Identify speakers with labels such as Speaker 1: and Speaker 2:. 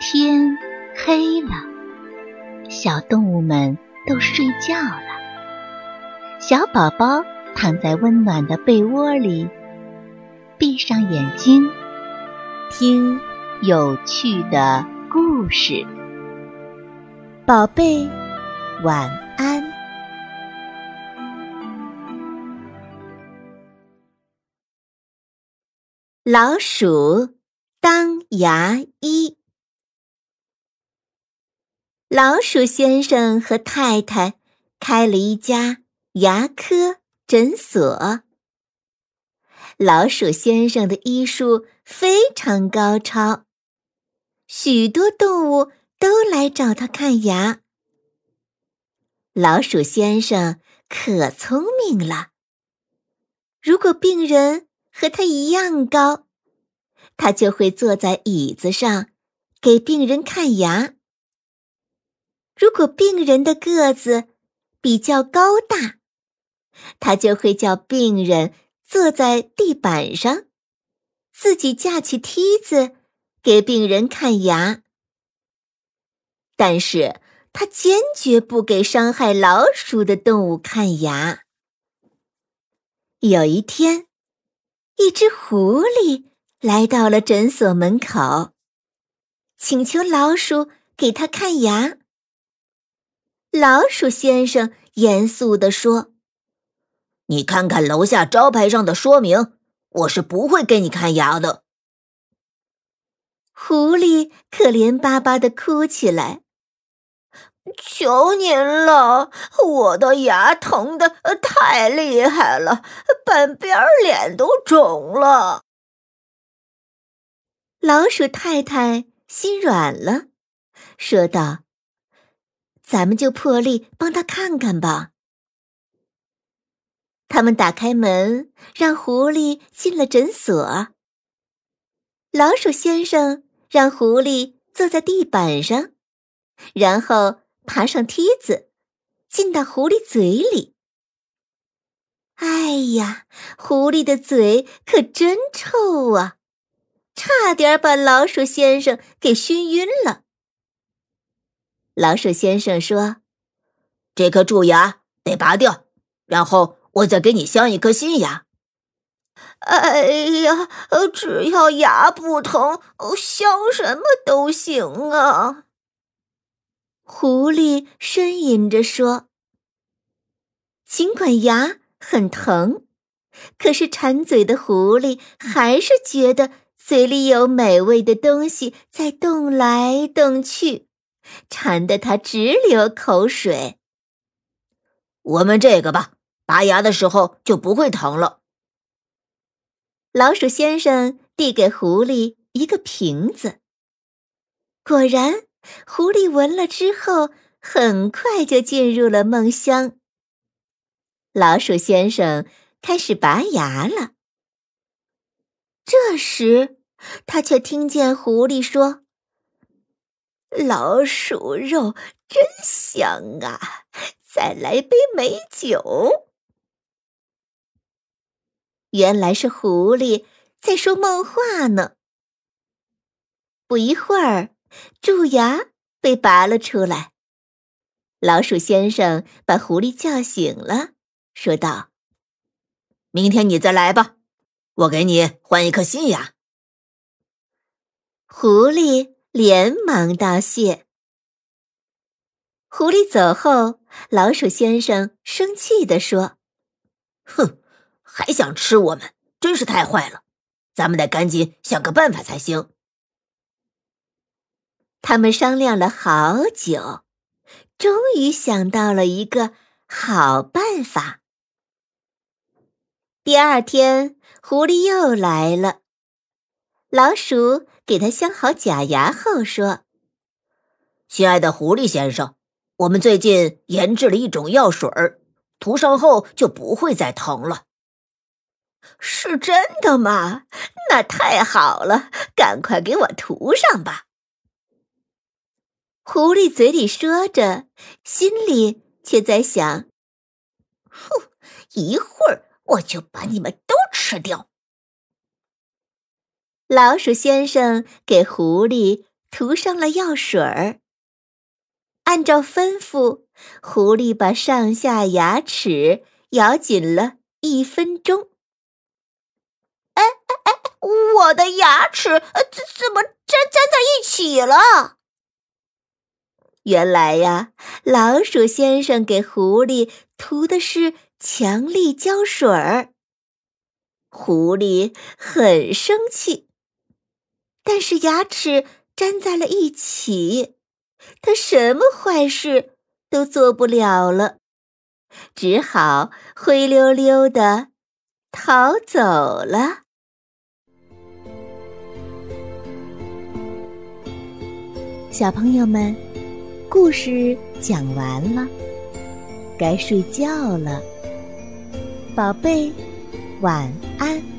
Speaker 1: 天黑了，小动物们都睡觉了。小宝宝躺在温暖的被窝里，闭上眼睛，听有趣的故事。宝贝，晚安。老鼠当牙医。老鼠先生和太太开了一家牙科诊所。老鼠先生的医术非常高超，许多动物都来找他看牙。老鼠先生可聪明了，如果病人和他一样高，他就会坐在椅子上给病人看牙。如果病人的个子比较高大，他就会叫病人坐在地板上，自己架起梯子给病人看牙。但是他坚决不给伤害老鼠的动物看牙。有一天，一只狐狸来到了诊所门口，请求老鼠给他看牙。老鼠先生严肃地说：“
Speaker 2: 你看看楼下招牌上的说明，我是不会给你看牙的。”
Speaker 1: 狐狸可怜巴巴的哭起来：“
Speaker 3: 求您了，我的牙疼的太厉害了，半边脸都肿了。”
Speaker 1: 老鼠太太心软了，说道。咱们就破例帮他看看吧。他们打开门，让狐狸进了诊所。老鼠先生让狐狸坐在地板上，然后爬上梯子，进到狐狸嘴里。哎呀，狐狸的嘴可真臭啊，差点把老鼠先生给熏晕了。老鼠先生说：“
Speaker 2: 这颗蛀牙得拔掉，然后我再给你镶一颗新牙。”
Speaker 3: 哎呀，只要牙不疼，镶什么都行啊！
Speaker 1: 狐狸呻吟着说：“尽管牙很疼，可是馋嘴的狐狸还是觉得嘴里有美味的东西在动来动去。”馋得他直流口水。
Speaker 2: 我们这个吧，拔牙的时候就不会疼了。
Speaker 1: 老鼠先生递给狐狸一个瓶子，果然，狐狸闻了之后，很快就进入了梦乡。老鼠先生开始拔牙了。这时，他却听见狐狸说。
Speaker 3: 老鼠肉真香啊！再来杯美酒。
Speaker 1: 原来是狐狸在说梦话呢。不一会儿，蛀牙被拔了出来。老鼠先生把狐狸叫醒了，说道：“
Speaker 2: 明天你再来吧，我给你换一颗新牙。”
Speaker 1: 狐狸。连忙道谢。狐狸走后，老鼠先生生气地说：“
Speaker 2: 哼，还想吃我们，真是太坏了！咱们得赶紧想个办法才行。”
Speaker 1: 他们商量了好久，终于想到了一个好办法。第二天，狐狸又来了，老鼠。给他镶好假牙后，说：“
Speaker 2: 亲爱的狐狸先生，我们最近研制了一种药水儿，涂上后就不会再疼了。”
Speaker 3: 是真的吗？那太好了，赶快给我涂上吧。
Speaker 1: 狐狸嘴里说着，心里却在想：“
Speaker 3: 哼，一会儿我就把你们都吃掉。”
Speaker 1: 老鼠先生给狐狸涂上了药水儿。按照吩咐，狐狸把上下牙齿咬紧了一分钟。
Speaker 3: 哎哎哎！我的牙齿呃怎怎么粘粘在一起了？
Speaker 1: 原来呀，老鼠先生给狐狸涂的是强力胶水儿。狐狸很生气，但是牙齿粘在了一起，他什么坏事都做不了了，只好灰溜溜的逃走了。小朋友们，故事讲完了，该睡觉了，宝贝。晚安。